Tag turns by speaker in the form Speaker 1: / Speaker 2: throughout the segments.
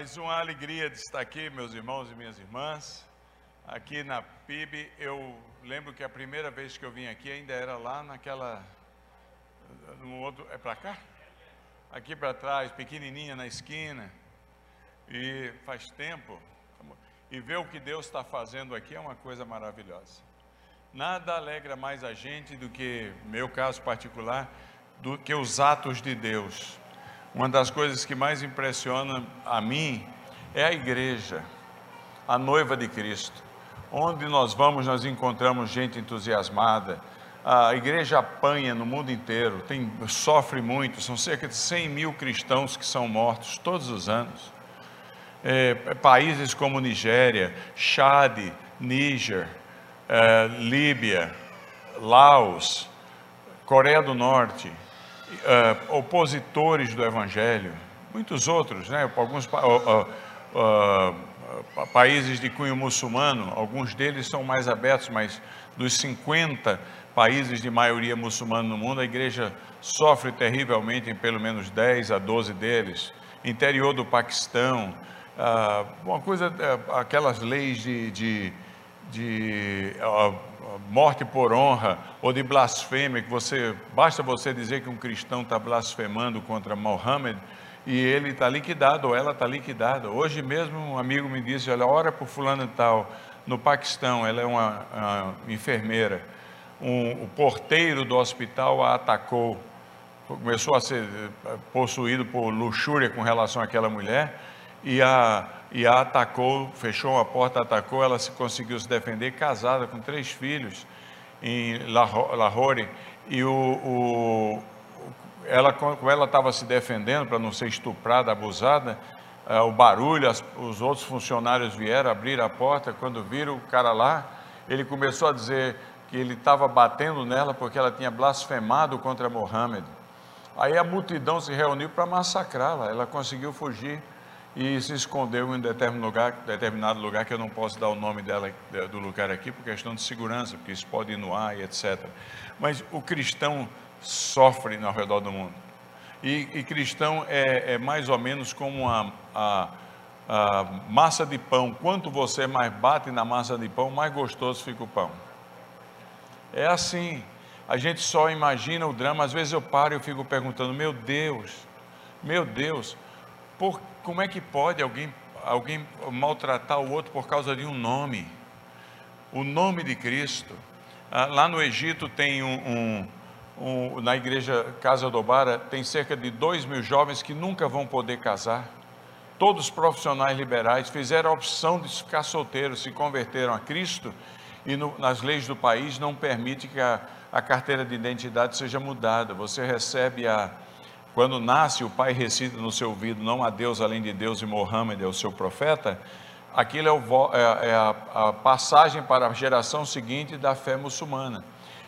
Speaker 1: Mais uma alegria de estar aqui, meus irmãos e minhas irmãs. Aqui na PIB, eu lembro que a primeira vez que eu vim aqui ainda era lá naquela. No outro, é para cá? Aqui para trás, pequenininha na esquina. E faz tempo. E ver o que Deus está fazendo aqui é uma coisa maravilhosa. Nada alegra mais a gente do que, meu caso particular, do que os atos de Deus. Uma das coisas que mais impressiona a mim é a igreja, a noiva de Cristo. Onde nós vamos, nós encontramos gente entusiasmada. A igreja apanha no mundo inteiro, tem, sofre muito, são cerca de 100 mil cristãos que são mortos todos os anos. É, países como Nigéria, Chad, Níger, é, Líbia, Laos, Coreia do Norte, uh, opositores do Evangelho, muitos outros, né? alguns uh, uh, países de cunho muçulmano, alguns deles são mais abertos, mas dos 50 países de maioria muçulmana no mundo, a igreja sofre terrivelmente em pelo menos 10 a 12 deles. Interior do Paquistão, uma coisa, aquelas leis de, de, de morte por honra ou de blasfêmia, que você basta você dizer que um cristão está blasfemando contra Mohammed e ele está liquidado ou ela está liquidada. Hoje mesmo um amigo me disse, olha, ora por fulano tal, no Paquistão, ela é uma, uma enfermeira, um, o porteiro do hospital a atacou, começou a ser eh, possuído por luxúria com relação àquela mulher e a e a atacou, fechou a porta, atacou, ela se conseguiu se defender, casada com três filhos em Lahore, e o, o ela, como ela estava se defendendo para não ser estuprada, abusada, uh, o barulho, as, os outros funcionários vieram abrir a porta, quando viram o cara lá, ele começou a dizer que ele estava batendo nela porque ela tinha blasfemado contra Mohammed. Aí a multidão se reuniu para massacrá-la, ela conseguiu fugir e se escondeu em determinado lugar, determinado lugar que eu não posso dar o nome dela do lugar aqui por questão de segurança, porque isso pode ir no ar e etc. Mas o cristão sofre ao redor do mundo. E, e cristão é, é, mais ou menos como a, a, a massa de pão. Quanto você mais bate na massa de pão, mais gostoso fica o pão. É assim. A gente só imagina o drama. Às vezes eu paro e eu fico perguntando: meu Deus, meu Deus, por como é que pode alguém, alguém maltratar o outro por causa de um nome? O nome de Cristo. Ah, lá no Egito tem um, um, um, na igreja Casa do Bara, tem cerca de dois mil jovens que nunca vão poder casar. Todos profissionais liberais fizeram a opção de ficar solteiros, se converteram a Cristo e no, nas leis do país não permite que a, a carteira de identidade seja mudada. Você recebe a, quando nasce, o pai recita no seu ouvido: Não há Deus além de Deus e Mohammed é o seu profeta. Aquilo é, o, é, é a, a passagem para a geração seguinte da fé muçulmana.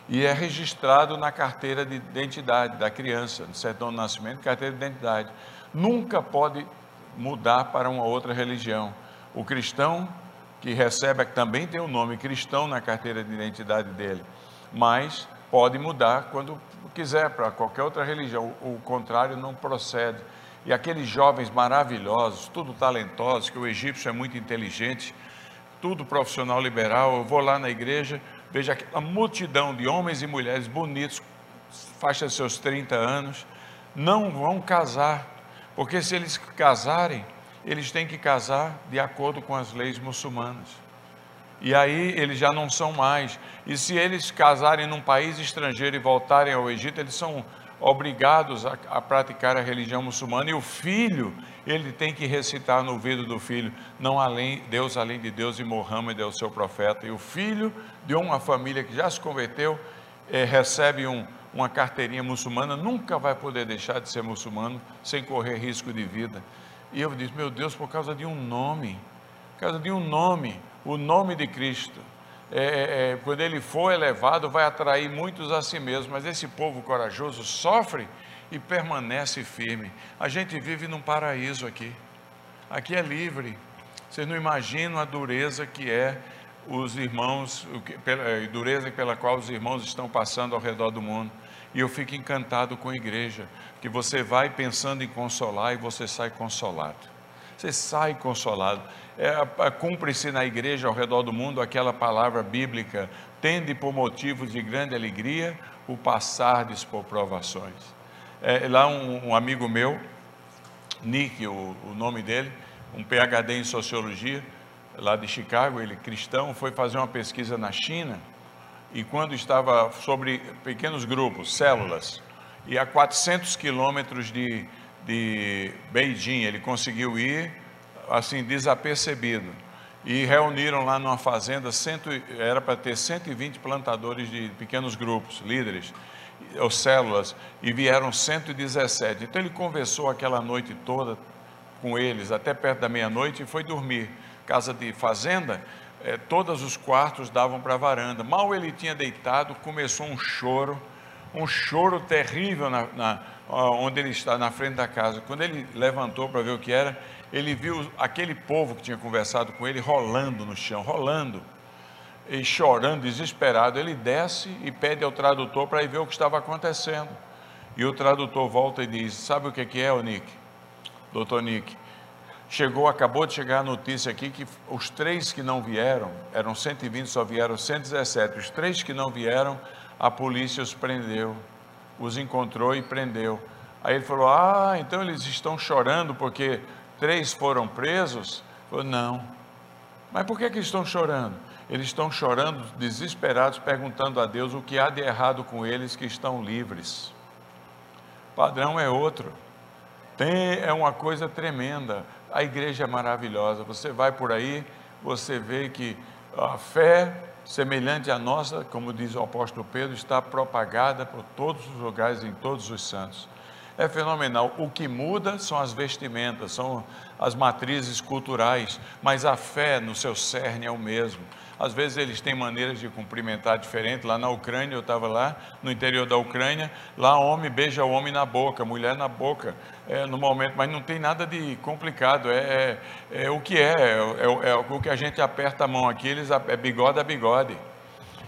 Speaker 1: E é registrado na carteira de identidade da criança, no certidão de nascimento, carteira de identidade. Nunca pode mudar para uma outra religião. O cristão que recebe, também tem o nome cristão na carteira de identidade dele, mas pode mudar quando quiser para qualquer outra religião, o contrário não procede. E aqueles jovens maravilhosos, tudo talentosos, que o egípcio é muito inteligente, tudo profissional liberal, eu vou lá na igreja, vejo aquela multidão de homens e mulheres bonitos, faixa de seus 30 anos, não vão casar, porque se eles casarem, eles têm que casar de acordo com as leis muçulmanas e aí eles já não são mais. E se eles casarem num país estrangeiro e voltarem ao Egito, eles são obrigados a, a, praticar a religião muçulmana e o filho, ele tem que recitar no ouvido do filho, não além, Deus além de Deus e Mohammed é o seu profeta. E o filho de uma família que já se converteu, é, recebe um, uma carteirinha muçulmana, nunca vai poder deixar de ser muçulmano sem correr risco de vida. E eu disse, meu Deus, por causa de um nome, por causa de um nome, o nome de Cristo. É, é, é, quando ele for elevado, vai atrair muitos a si mesmo, mas esse povo corajoso sofre e permanece firme. A gente vive num paraíso aqui, aqui é livre. Vocês não imaginam a dureza que é os irmãos, a dureza pela qual os irmãos estão passando ao redor do mundo. E eu fico encantado com a igreja, que você vai pensando em consolar e você sai consolado. Você sai consolado. É, é, Cumpre-se na igreja ao redor do mundo aquela palavra bíblica: tende por motivos de grande alegria o passardes por provações. É, lá um, um, amigo meu, Nick, o, o nome dele, um PhD em sociologia, lá de Chicago, ele cristão, foi fazer uma pesquisa na China e quando estava sobre pequenos grupos, células, e a 400 quilômetros de, de Beijing, ele conseguiu ir assim desapercebido. E reuniram lá numa fazenda, cento, era para ter 120 plantadores de pequenos grupos, líderes, ou células, e vieram 117. Então ele conversou aquela noite toda com eles, até perto da meia-noite, e foi dormir. Casa de fazenda, eh, todos os quartos davam para a varanda. Mal ele tinha deitado, começou um choro, um choro terrível na, na, onde ele está, na frente da casa. Quando ele levantou para ver o que era, ele viu aquele povo que tinha conversado com ele rolando no chão, rolando, e chorando, desesperado. Ele desce e pede ao tradutor para ir ver o que estava acontecendo. E o tradutor volta e diz: Sabe o que é, o Nick? Doutor Nick, chegou, acabou de chegar a notícia aqui que os três que não vieram, eram 120, só vieram 117. Os três que não vieram, a polícia os prendeu, os encontrou e prendeu. Aí ele falou: Ah, então eles estão chorando porque três foram presos? Falou, não. Mas por que, que estão chorando? Eles estão chorando, desesperados, perguntando a Deus o que há de errado com eles que estão livres. O padrão é outro. Tem, é uma coisa tremenda. A igreja é maravilhosa. Você vai por aí, você vê que a fé semelhante à nossa, como diz o apóstolo Pedro, está propagada por todos os lugares, em todos os santos é fenomenal. O que muda são as vestimentas, são as matrizes culturais, mas a fé no seu cerne é o mesmo. Às vezes eles têm maneiras de cumprimentar diferente. Lá na Ucrânia, eu estava lá, no interior da Ucrânia, lá homem beija o homem na boca, mulher na boca, é, no momento, mas não tem nada de complicado, é, é, é o que é, é, é, o que a gente aperta a mão aqui, eles é bigode a bigode.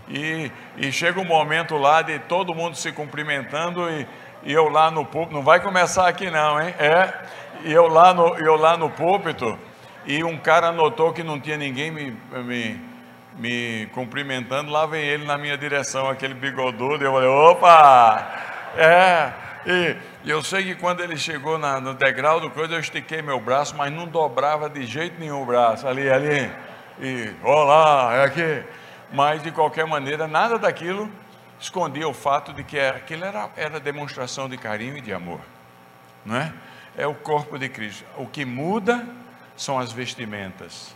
Speaker 1: E, e chega um momento lá de todo mundo se cumprimentando e e eu lá no púlpito, não vai começar aqui não, hein? É, e eu lá no, eu lá no púlpito, e um cara notou que não tinha ninguém me, me, me cumprimentando, lá vem ele na minha direção, aquele bigodudo, eu falei, opa! É, e, e eu sei que quando ele chegou na, no degrau do coisa, eu estiquei meu braço, mas não dobrava de jeito nenhum o braço, ali, ali, e olá, é aqui. Mas de qualquer maneira, nada daquilo escondia o fato de que aquilo era, era demonstração de carinho e de amor, não é? É o corpo de Cristo. O que muda são as vestimentas,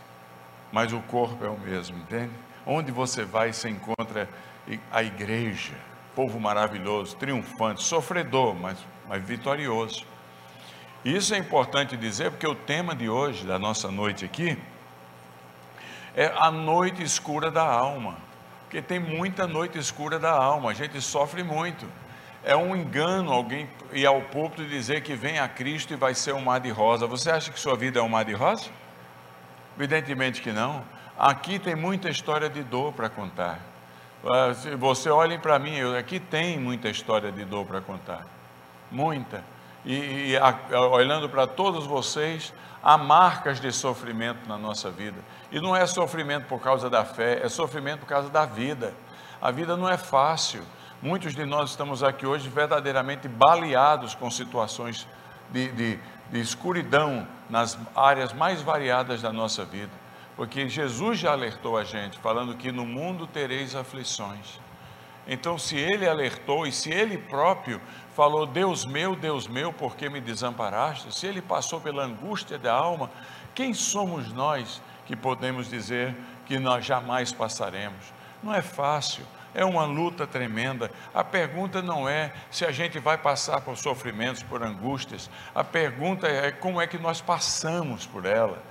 Speaker 1: mas o corpo é o mesmo, entende? Onde você vai, você encontra a igreja, povo maravilhoso, triunfante, sofredor, mas, mas vitorioso. Isso é importante dizer porque o tema de hoje, da nossa noite aqui, é a noite escura da alma porque tem muita noite escura da alma, a gente sofre muito. É um engano alguém ir ao púlpito dizer que vem a Cristo e vai ser um mar de rosa. Você acha que sua vida é um mar de rosa? Evidentemente que não. Aqui tem muita história de dor para contar. Ah, se você olhem para mim, aqui tem muita história de dor para contar. Muita. E, e a, olhando para todos vocês, há marcas de sofrimento na nossa vida. E não é sofrimento por causa da fé, é sofrimento por causa da vida. A vida não é fácil. Muitos de nós estamos aqui hoje verdadeiramente baleados com situações de, de, de escuridão nas áreas mais variadas da nossa vida. Porque Jesus já alertou a gente, falando que no mundo tereis aflições. Então, se ele alertou e se ele próprio falou: Deus meu, Deus meu, por que me desamparaste? Se ele passou pela angústia da alma, quem somos nós que podemos dizer que nós jamais passaremos? Não é fácil, é uma luta tremenda. A pergunta não é se a gente vai passar por sofrimentos, por angústias, a pergunta é como é que nós passamos por ela.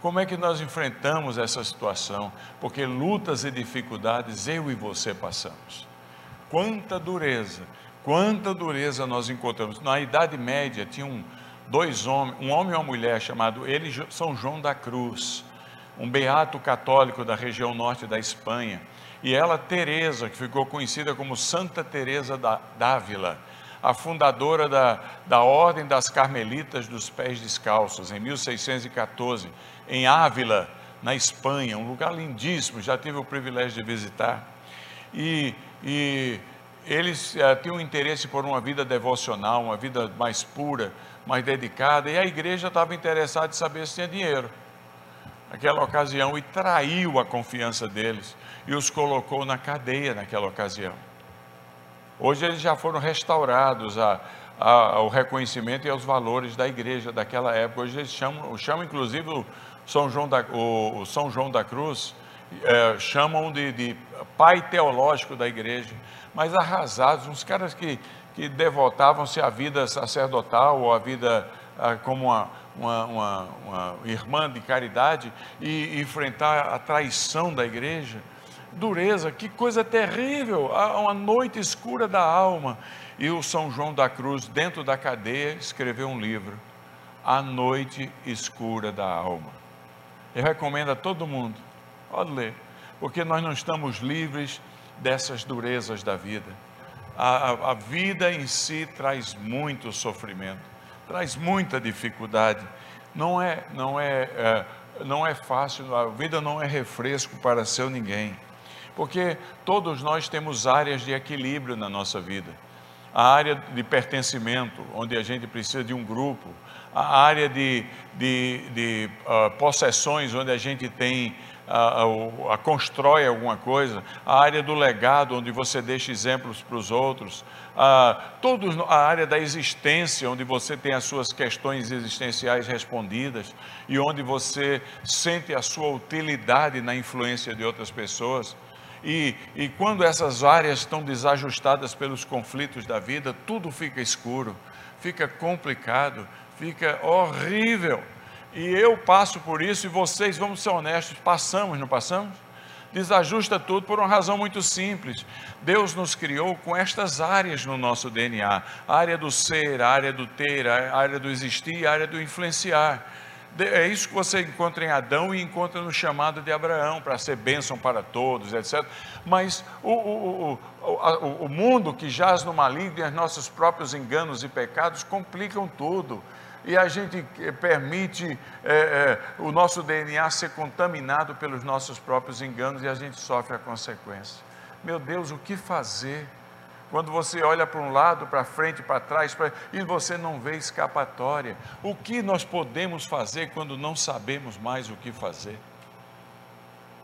Speaker 1: Como é que nós enfrentamos essa situação? Porque lutas e dificuldades eu e você passamos. Quanta dureza, quanta dureza nós encontramos. Na Idade Média tinha um, dois homens, um homem e uma mulher chamado ele São João da Cruz, um beato católico da região norte da Espanha, e ela Teresa, que ficou conhecida como Santa Teresa da Dávila. a fundadora da, da Ordem das Carmelitas dos Pés Descalços, em 1614, em Ávila, na Espanha, um lugar lindíssimo, já tive o privilégio de visitar. E, e eles uh, tinham interesse por uma vida devocional, uma vida mais pura, mais dedicada, e a igreja estava interessada em saber se tinha dinheiro. Naquela ocasião, e traiu a confiança deles e os colocou na cadeia naquela ocasião. Hoje eles já foram restaurados a, a, ao reconhecimento e aos valores da igreja daquela época. Hoje eles chamam, chamam inclusive o São João da, o, o São João da Cruz, é, chamam de, de, pai teológico da igreja, mas arrasados, uns caras que, que devotavam-se à vida sacerdotal ou à vida como uma, uma, uma, uma, irmã de caridade e enfrentar a traição da igreja dureza, que coisa terrível, uma noite escura da alma. E o São João da Cruz, dentro da cadeia, escreveu um livro, A Noite Escura da Alma. Eu recomendo a todo mundo, pode ler, porque nós não estamos livres dessas durezas da vida. A, a, a vida em si traz muito sofrimento, traz muita dificuldade. Não é, não é, é não é fácil, a vida não é refresco para seu ninguém porque todos nós temos áreas de equilíbrio na nossa vida. A área de pertencimento, onde a gente precisa de um grupo, a área de, de, de uh, possessões, onde a gente tem uh, uh, constrói alguma coisa, a área do legado, onde você deixa exemplos para os outros, todos, a área da existência, onde você tem as suas questões existenciais respondidas e onde você sente a sua utilidade na influência de outras pessoas. E, e quando essas áreas estão desajustadas pelos conflitos da vida, tudo fica escuro, fica complicado, fica horrível. E eu passo por isso e vocês, vamos ser honestos, passamos, não passamos? Desajusta tudo por uma razão muito simples. Deus nos criou com estas áreas no nosso DNA: a área do ser, a área do ter, a área do existir, a área do influenciar. É isso que você encontra em Adão e encontra no chamado de Abraão, para ser bênção para todos, etc. Mas o, o, o, o mundo que jaz no maligno e os nossos próprios enganos e pecados complicam tudo. E a gente eh, permite é, é, o nosso DNA ser contaminado pelos nossos próprios enganos e a gente sofre a consequência. Meu Deus, o que fazer? Quando você olha para um lado, para frente, para trás, pra... e você não vê escapatória. O que nós podemos fazer quando não sabemos mais o que fazer?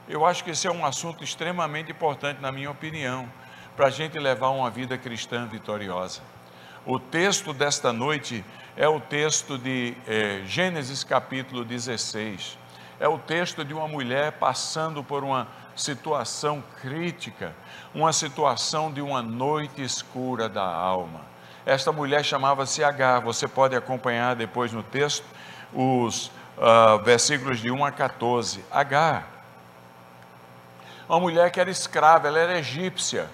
Speaker 1: Eu acho que esse é um assunto extremamente importante, na minha opinião, para a gente levar uma vida cristã vitoriosa. O texto desta noite é o texto de é, Gênesis capítulo 16. É o texto de uma mulher passando por uma situação crítica, uma situação de uma noite escura da alma. Esta mulher chamava-se Agar, você pode acompanhar depois no texto os uh, versículos de 1 a 14. Agar, uma mulher que era escrava, ela era egípcia,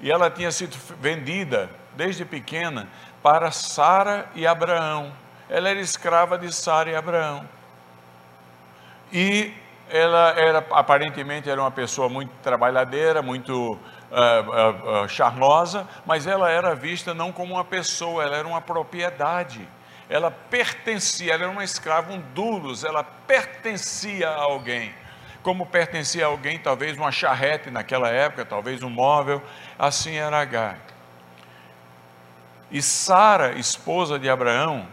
Speaker 1: e ela tinha sido vendida desde pequena para Sara e Abraão. Ela era escrava de Sara e Abraão. E ela era aparentemente era uma pessoa muito trabalhadeira, muito uh, uh, uh, charmosa, mas ela era vista não como uma pessoa, ela era uma propriedade. Ela pertencia, ela era uma escrava, um dulos, ela pertencia a alguém. Como pertencia a alguém, talvez uma charrete naquela época, talvez um móvel, assim era Agar. E Sara, esposa de Abraão,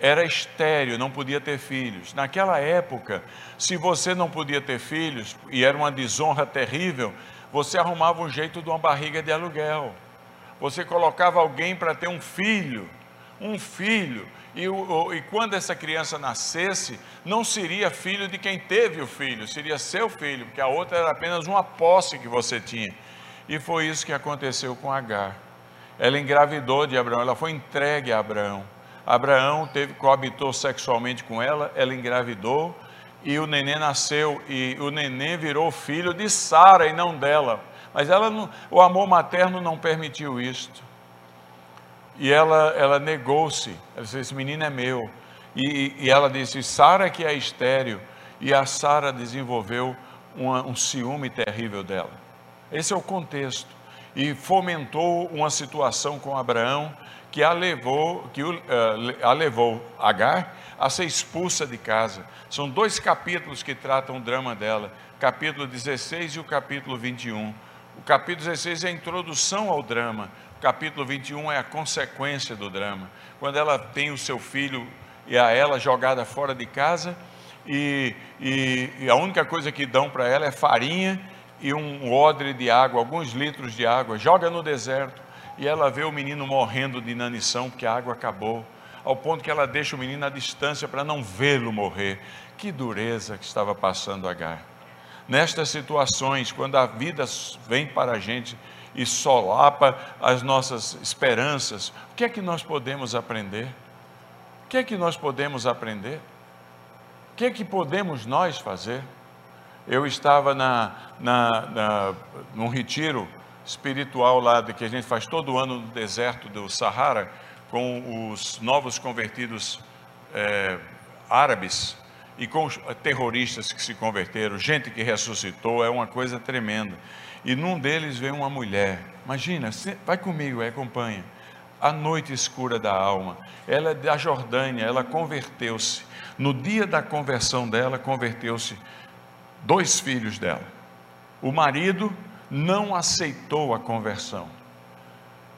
Speaker 1: era estéreo, não podia ter filhos. Naquela época, se você não podia ter filhos, e era uma desonra terrível, você arrumava um jeito de uma barriga de aluguel. Você colocava alguém para ter um filho, um filho, e, e, quando essa criança nascesse, não seria filho de quem teve o filho, seria seu filho, porque a outra era apenas uma posse que você tinha. E foi isso que aconteceu com Agar. Ela engravidou de Abraão, ela foi entregue a Abraão. Abraão teve, coabitou sexualmente com ela, ela engravidou e o neném nasceu e o neném virou filho de Sara e não dela. Mas ela não, o amor materno não permitiu isto. E ela, ela negou-se. Ela disse: Esse menino é meu. E, e ela disse: Sara que é estéreo. E a Sara desenvolveu uma, um ciúme terrível dela. Esse é o contexto. e fomentou uma situação com Abraão que a levou, que uh, a levou Agar a ser expulsa de casa. São dois capítulos que tratam o drama dela, capítulo 16 e o capítulo 21. O capítulo 16 é a introdução ao drama, o capítulo 21 é a consequência do drama. Quando ela tem o seu filho e a ela jogada fora de casa, e, e, e a única coisa que dão para ela é farinha e um odre de água, alguns litros de água, joga no deserto, e ela vê o menino morrendo de inanição, porque a água acabou, ao ponto que ela deixa o menino à distância para não vê-lo morrer. Que dureza que estava passando Agar. Nestas situações, quando a vida vem para a gente e solapa as nossas esperanças, o que é que nós podemos aprender? O que é que nós podemos aprender? O que é que podemos nós fazer? Eu estava na, na, na, num retiro espiritual lá que a gente faz todo ano no deserto do Sahara com os novos convertidos é, árabes e com os terroristas que se converteram, gente que ressuscitou, é uma coisa tremenda. E num deles veio uma mulher, imagina, vai comigo, acompanha. A noite escura da alma, ela é da Jordânia, ela converteu-se. No dia da conversão dela, converteu-se dois filhos dela. O marido não aceitou a conversão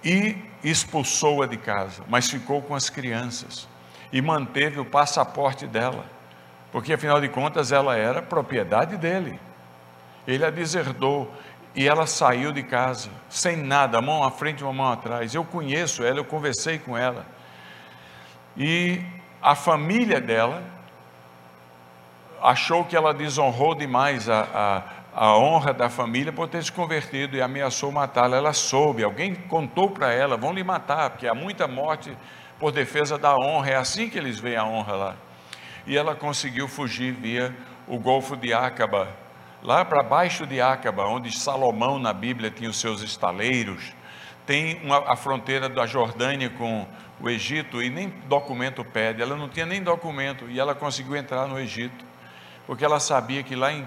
Speaker 1: e expulsou-a de casa, mas ficou com as crianças e manteve o passaporte dela, porque afinal de contas ela era propriedade dele. Ele a deserdou e ela saiu de casa, sem nada, mão à frente e uma mão atrás. Eu conheço ela, eu conversei com ela. E a família dela achou que ela desonrou demais a, a, a honra da família por ter se convertido e ameaçou matá-la. Ela soube, alguém contou para ela: vão lhe matar, porque há muita morte por defesa da honra. É assim que eles veem a honra lá. E ela conseguiu fugir via o Golfo de Acaba, lá para baixo de Acaba, onde Salomão na Bíblia tinha os seus estaleiros. Tem uma, a fronteira da Jordânia com o Egito e nem documento pede. Ela não tinha nem documento e ela conseguiu entrar no Egito porque ela sabia que lá em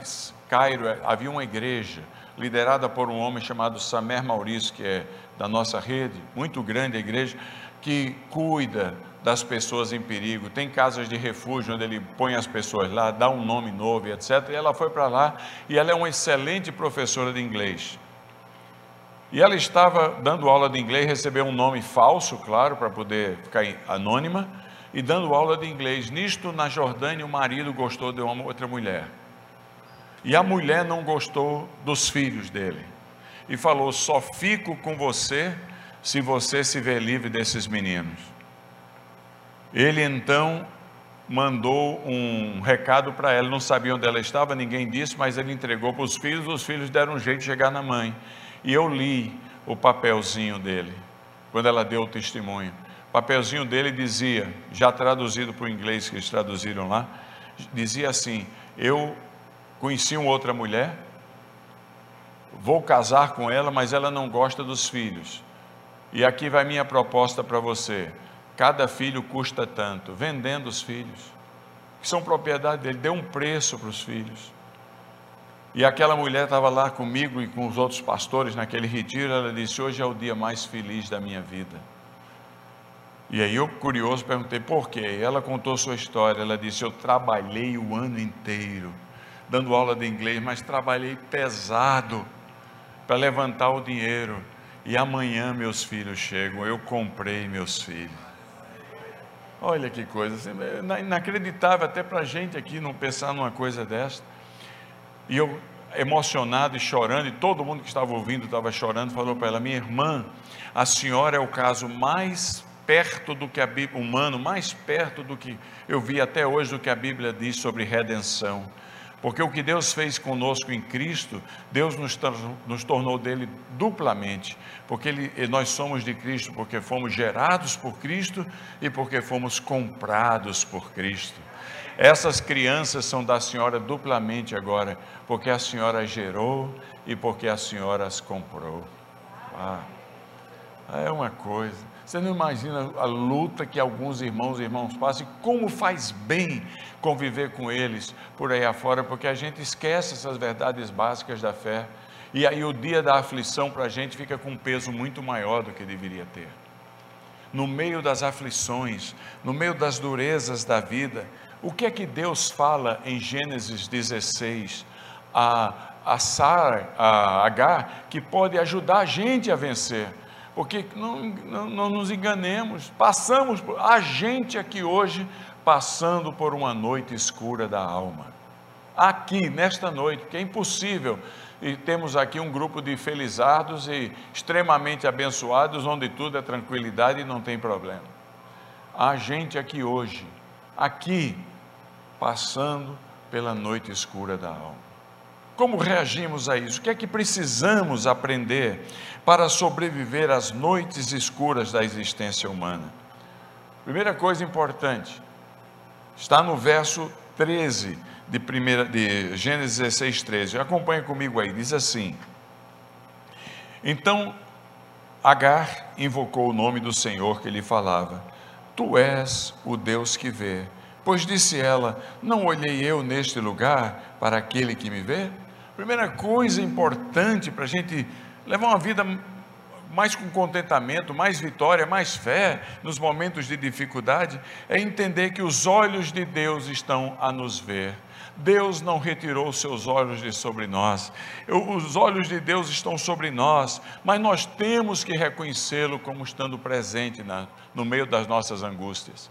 Speaker 1: Cairo havia uma igreja liderada por um homem chamado Samer Maurício, que é da nossa rede, muito grande a igreja, que cuida das pessoas em perigo, tem casas de refúgio onde ele põe as pessoas lá, dá um nome novo, etc. E ela foi para lá e ela é uma excelente professora de inglês. E ela estava dando aula de inglês, recebeu um nome falso, claro, para poder ficar anônima, e dando aula de inglês. Nisto, na Jordânia, o marido gostou de uma outra mulher. E a mulher não gostou dos filhos dele. E falou: Só fico com você se você se vê livre desses meninos. Ele então mandou um recado para ela, não sabia onde ela estava, ninguém disse, mas ele entregou para os filhos, os filhos deram um jeito de chegar na mãe. E eu li o papelzinho dele, quando ela deu o testemunho. O papelzinho dele dizia, já traduzido para o inglês que eles traduziram lá, dizia assim: Eu conheci uma outra mulher, vou casar com ela, mas ela não gosta dos filhos. E aqui vai minha proposta para você: cada filho custa tanto, vendendo os filhos, que são propriedade dele, deu um preço para os filhos. E aquela mulher estava lá comigo e com os outros pastores naquele retiro, ela disse: Hoje é o dia mais feliz da minha vida e aí eu, curioso, perguntei por quê. Ela contou sua história. Ela disse: Eu trabalhei o ano inteiro dando aula de inglês, mas trabalhei pesado para levantar o dinheiro. E amanhã meus filhos chegam. Eu comprei meus filhos. Olha que coisa, assim, é inacreditável até para a gente aqui não pensar numa coisa dessa. E eu, emocionado e chorando, e todo mundo que estava ouvindo estava chorando, falou para ela: Minha irmã, a senhora é o caso mais perto do que a Bíblia, humano, mais perto do que eu vi até hoje do que a Bíblia diz sobre redenção. Porque o que Deus fez conosco em Cristo, Deus nos, nos tornou dele duplamente. Porque ele, nós somos de Cristo, porque fomos gerados por Cristo e porque fomos comprados por Cristo. Essas crianças são da senhora duplamente agora, porque a senhora gerou e porque a senhora as comprou. Ah, é uma coisa. Você não imagina a luta que alguns irmãos e irmãos passam e como faz bem conviver com eles por aí afora, porque a gente esquece essas verdades básicas da fé. E aí o dia da aflição para a gente fica com um peso muito maior do que deveria ter. No meio das aflições, no meio das durezas da vida, o que é que Deus fala em Gênesis 16 a, a Sara, a Agar, que pode ajudar a gente a vencer? Porque não, não, não nos enganemos, passamos, por, a gente aqui hoje, passando por uma noite escura da alma. Aqui, nesta noite, porque é impossível e temos aqui um grupo de felizardos e extremamente abençoados, onde tudo é tranquilidade e não tem problema. Há gente aqui hoje, aqui, passando pela noite escura da alma. Como reagimos a isso? O que é que precisamos aprender para sobreviver às noites escuras da existência humana? Primeira coisa importante, está no verso 13 de, primeira, de Gênesis 16, 13. Acompanhe comigo aí, diz assim: Então Agar invocou o nome do Senhor que lhe falava: Tu és o Deus que vê. Pois disse ela: Não olhei eu neste lugar para aquele que me vê? Primeira coisa importante para a gente levar uma vida mais com contentamento, mais vitória, mais fé nos momentos de dificuldade, é entender que os olhos de Deus estão a nos ver. Deus não retirou seus olhos de sobre nós. Os olhos de Deus estão sobre nós, mas nós temos que reconhecê-lo como estando presente na, no meio das nossas angústias.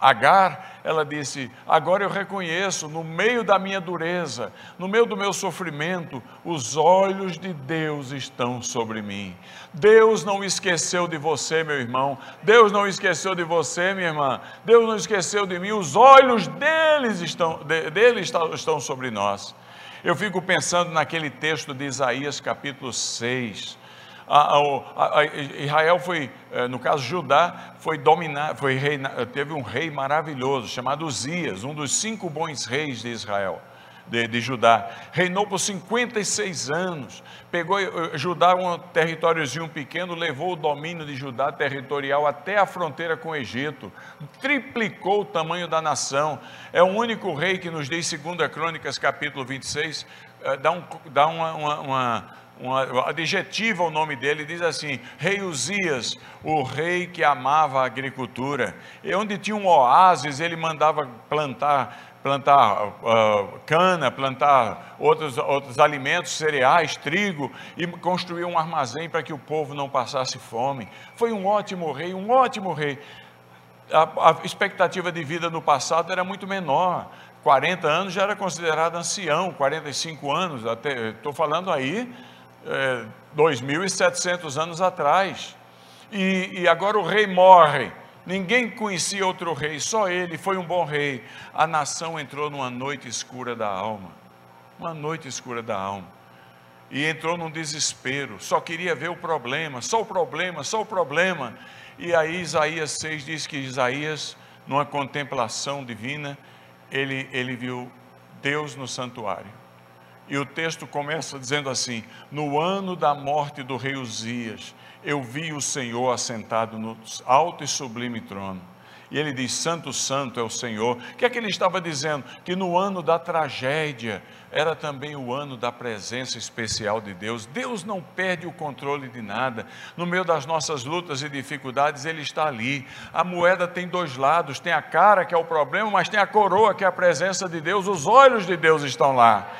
Speaker 1: Agar, ela disse: Agora eu reconheço, no meio da minha dureza, no meio do meu sofrimento, os olhos de Deus estão sobre mim. Deus não esqueceu de você, meu irmão. Deus não esqueceu de você, minha irmã. Deus não esqueceu de mim. Os olhos deles estão, de, dele estão sobre nós. Eu fico pensando naquele texto de Isaías, capítulo 6 a, a, a, Israel foi, eh, no caso Judá, foi dominar, foi reina, teve um rei maravilhoso chamado Uzias, um dos cinco bons reis de Israel. De, de, Judá, reinou por 56 anos, pegou eh, Judá, um territóriozinho pequeno, levou o domínio de Judá territorial até a fronteira com o Egito, triplicou o tamanho da nação, é o único rei que nos diz, segundo a Crônicas, capítulo 26, eh, dá, um, dá uma, uma, uma um adjetivo ao nome dele, diz assim: Rei Uzias, o rei que amava a agricultura. E onde tinha um oásis, ele mandava plantar plantar uh, cana, plantar outros, outros alimentos, cereais, trigo, e construir um armazém para que o povo não passasse fome. Foi um ótimo rei, um ótimo rei. A, a expectativa de vida no passado era muito menor. 40 anos já era considerado ancião, 45 anos, estou falando aí é, 2.700 anos atrás. E, e agora o rei morre. Ninguém conhecia outro rei, só ele foi um bom rei. A nação entrou numa noite escura da alma. Uma noite escura da alma. E entrou num desespero, só queria ver o problema, só o problema, só o problema. E aí Isaías 6 diz que Isaías, numa contemplação divina, ele, ele viu Deus no santuário. E o texto começa dizendo assim: No ano da morte do rei Uzias, eu vi o Senhor assentado no alto e sublime trono. E ele diz: Santo, Santo é o Senhor. O que é que ele estava dizendo? Que no ano da tragédia era também o ano da presença especial de Deus. Deus não perde o controle de nada. No meio das nossas lutas e dificuldades, Ele está ali. A moeda tem dois lados: tem a cara, que é o problema, mas tem a coroa, que é a presença de Deus. Os olhos de Deus estão lá.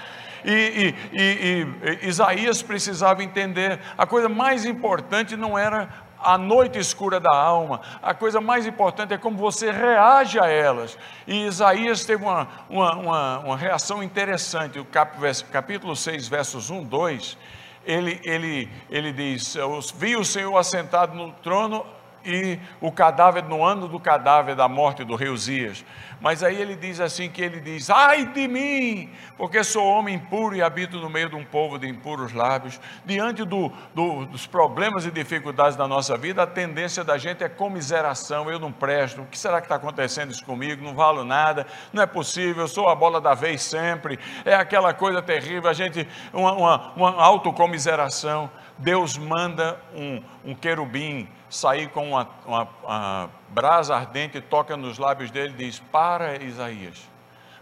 Speaker 1: E, e, e, e Isaías precisava entender: a coisa mais importante não era a noite escura da alma, a coisa mais importante é como você reage a elas. E Isaías teve uma, uma, uma, uma reação interessante, o cap, capítulo 6, versos 1, 2, ele, ele, ele diz: Vi o Senhor assentado no trono e o cadáver, no ano do cadáver da morte do rei Uzias. Mas aí ele diz assim que ele diz: "Ai de mim, porque sou homem impuro e habito no meio de um povo de impuros lábios". Diante do, do, dos problemas e dificuldades da nossa vida, a tendência da gente é comiseração. Eu não presto. O que será que está acontecendo isso comigo? Não valo nada. Não é possível. Eu sou a bola da vez sempre. É aquela coisa terrível. A gente uma, uma, uma autocomiseração. Deus manda um, um querubim sair com uma, uma, uma brasa ardente, toca nos lábios dele e diz: Para, Isaías,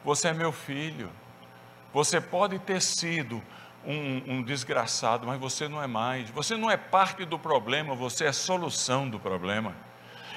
Speaker 1: você é meu filho. Você pode ter sido um, um, desgraçado, mas você não é mais. Você não é parte do problema, você é solução do problema.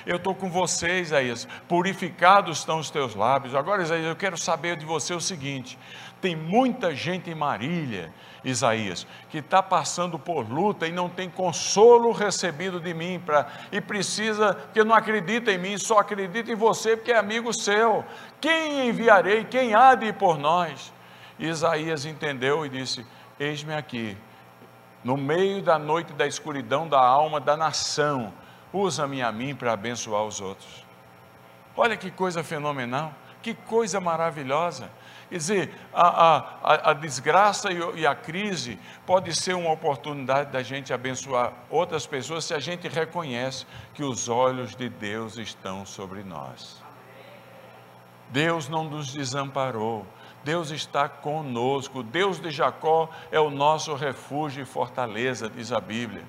Speaker 1: Eu estou com você, Isaías. Purificados estão os teus lábios. Agora, Isaías, eu quero saber de você o seguinte: tem muita gente em Marília, Isaías, que está passando por luta e não tem consolo recebido de mim, pra, e precisa, que não acredita em mim, só acredita em você porque é amigo seu. Quem enviarei? Quem há de ir por nós? Isaías entendeu e disse: Eis-me aqui, no meio da noite da escuridão da alma da nação, usa-me a mim para abençoar os outros. Olha que coisa fenomenal, que coisa maravilhosa. Quer dizer, a, a, a desgraça e a crise pode ser uma oportunidade da gente abençoar outras pessoas se a gente reconhece que os olhos de Deus estão sobre nós. Deus não nos desamparou, Deus está conosco. Deus de Jacó é o nosso refúgio e fortaleza, diz a Bíblia.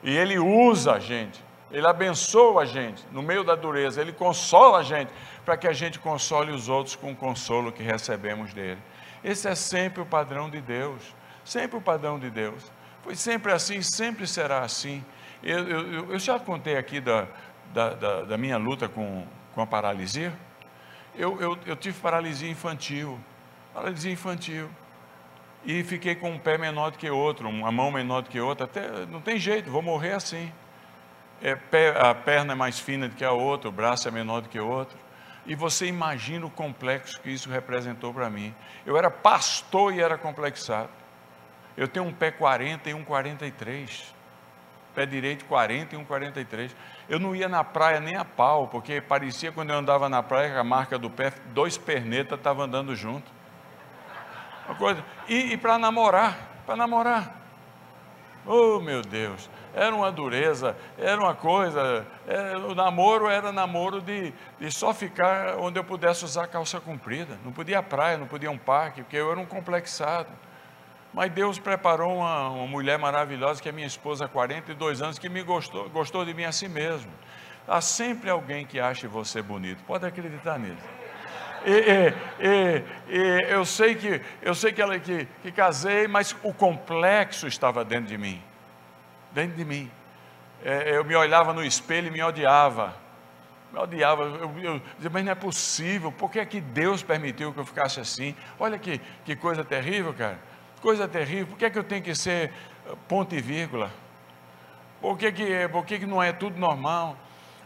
Speaker 1: E Ele usa a gente, Ele abençoa a gente no meio da dureza, Ele consola a gente, para que a gente console os outros com o consolo que recebemos dEle. Esse é sempre o padrão de Deus, sempre o padrão de Deus. Foi sempre assim, sempre será assim. Eu, eu, eu já contei aqui da, da, da, da minha luta com, com a paralisia. Eu, eu, tive paralisia infantil, paralisia infantil e fiquei com um pé menor do que outro, uma mão menor do que outra, até não tem jeito, vou morrer assim. É, a perna é mais fina do que a outra, o braço é menor do que o outro. E você imagina o complexo que isso representou para mim. Eu era pastor e era complexado. Eu tenho um pé 40 e um 43. Pé direito 40 e um 43. Eu não ia na praia nem a pau, porque parecia quando eu andava na praia que a marca do pé, dois pernetas estavam andando junto. Uma coisa. E, e para namorar, para namorar. Oh meu Deus, era uma dureza, era uma coisa. Era, é, o namoro era namoro de, de só ficar onde eu pudesse usar calça comprida. Não podia praia, não podia um parque, porque eu era um complexado. Mas Deus preparou uma, uma mulher maravilhosa, que é minha esposa há 42 anos, que me gostou, gostou de mim a si mesmo. Há sempre alguém que ache você bonito, pode acreditar nisso e, e, e, eu sei que eu sei que ela que, que casei, mas o complexo estava dentro de mim, dentro de mim. É, eu me olhava no espelho e me odiava, me odiava. Eu, eu dizia, mas não é possível. Por que é que Deus permitiu que eu ficasse assim? Olha que, que coisa terrível, cara. Coisa terrível. Por que é que eu tenho que ser eh, ponto e vírgula? Por que que, por que, que não é tudo normal?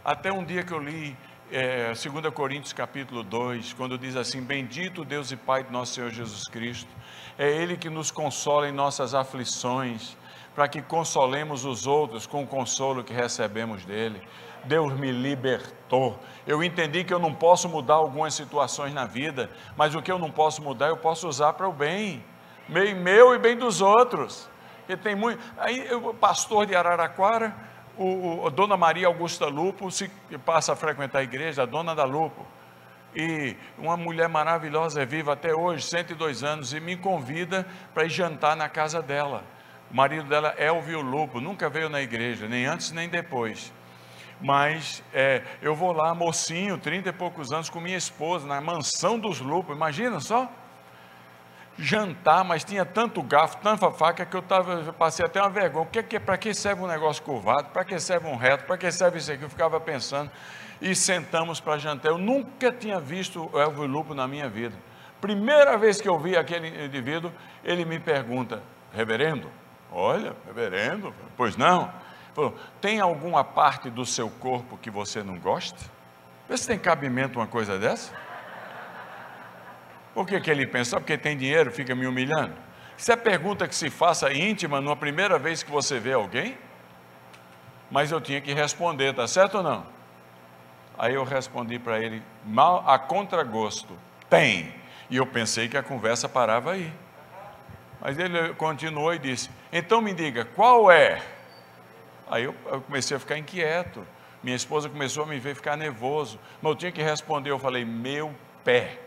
Speaker 1: Até um dia que eu li é, 2 Coríntios capítulo 2, quando diz assim: Bendito Deus e Pai de nosso Senhor Jesus Cristo, é Ele que nos consola em nossas aflições, para que consolemos os outros com o consolo que recebemos dEle. Deus me libertou. Eu entendi que eu não posso mudar algumas situações na vida, mas o que eu não posso mudar, eu posso usar para o bem, bem meu e bem dos outros. E tem muito. Aí, o pastor de Araraquara, o, o, Dona Maria Augusta Lupo se passa a frequentar a igreja, a dona da Lupo. E uma mulher maravilhosa, é viva até hoje, 102 anos, e me convida para ir jantar na casa dela. O marido dela é Elvio Lupo, nunca veio na igreja, nem antes nem depois. Mas é, eu vou lá, mocinho, 30 e poucos anos, com minha esposa, na mansão dos Lupo, imagina só jantar, mas tinha tanto garfo, tanta faca que eu, tava, eu passei até uma vergonha. Que, que, para que serve um negócio curvado? Para que serve um reto? Para que serve isso aqui? Eu ficava pensando. E sentamos para jantar. Eu nunca tinha visto o Elvio Lupo na minha vida. Primeira vez que eu vi aquele indivíduo, ele me pergunta, reverendo, olha, reverendo, pois não. Falou, tem alguma parte do seu corpo que você não gosta? Vê se tem cabimento uma coisa dessa. Por que, que ele pensa? Porque tem dinheiro, fica me humilhando? Isso é pergunta que se faça íntima numa primeira vez que você vê alguém? Mas eu tinha que responder, tá certo ou não? Aí eu respondi para ele, mal a contragosto, tem. E eu pensei que a conversa parava aí. Mas ele continuou e disse: Então me diga, qual é? Aí eu, eu comecei a ficar inquieto. Minha esposa começou a me ver ficar nervoso. Mas eu tinha que responder. Eu falei: Meu pé.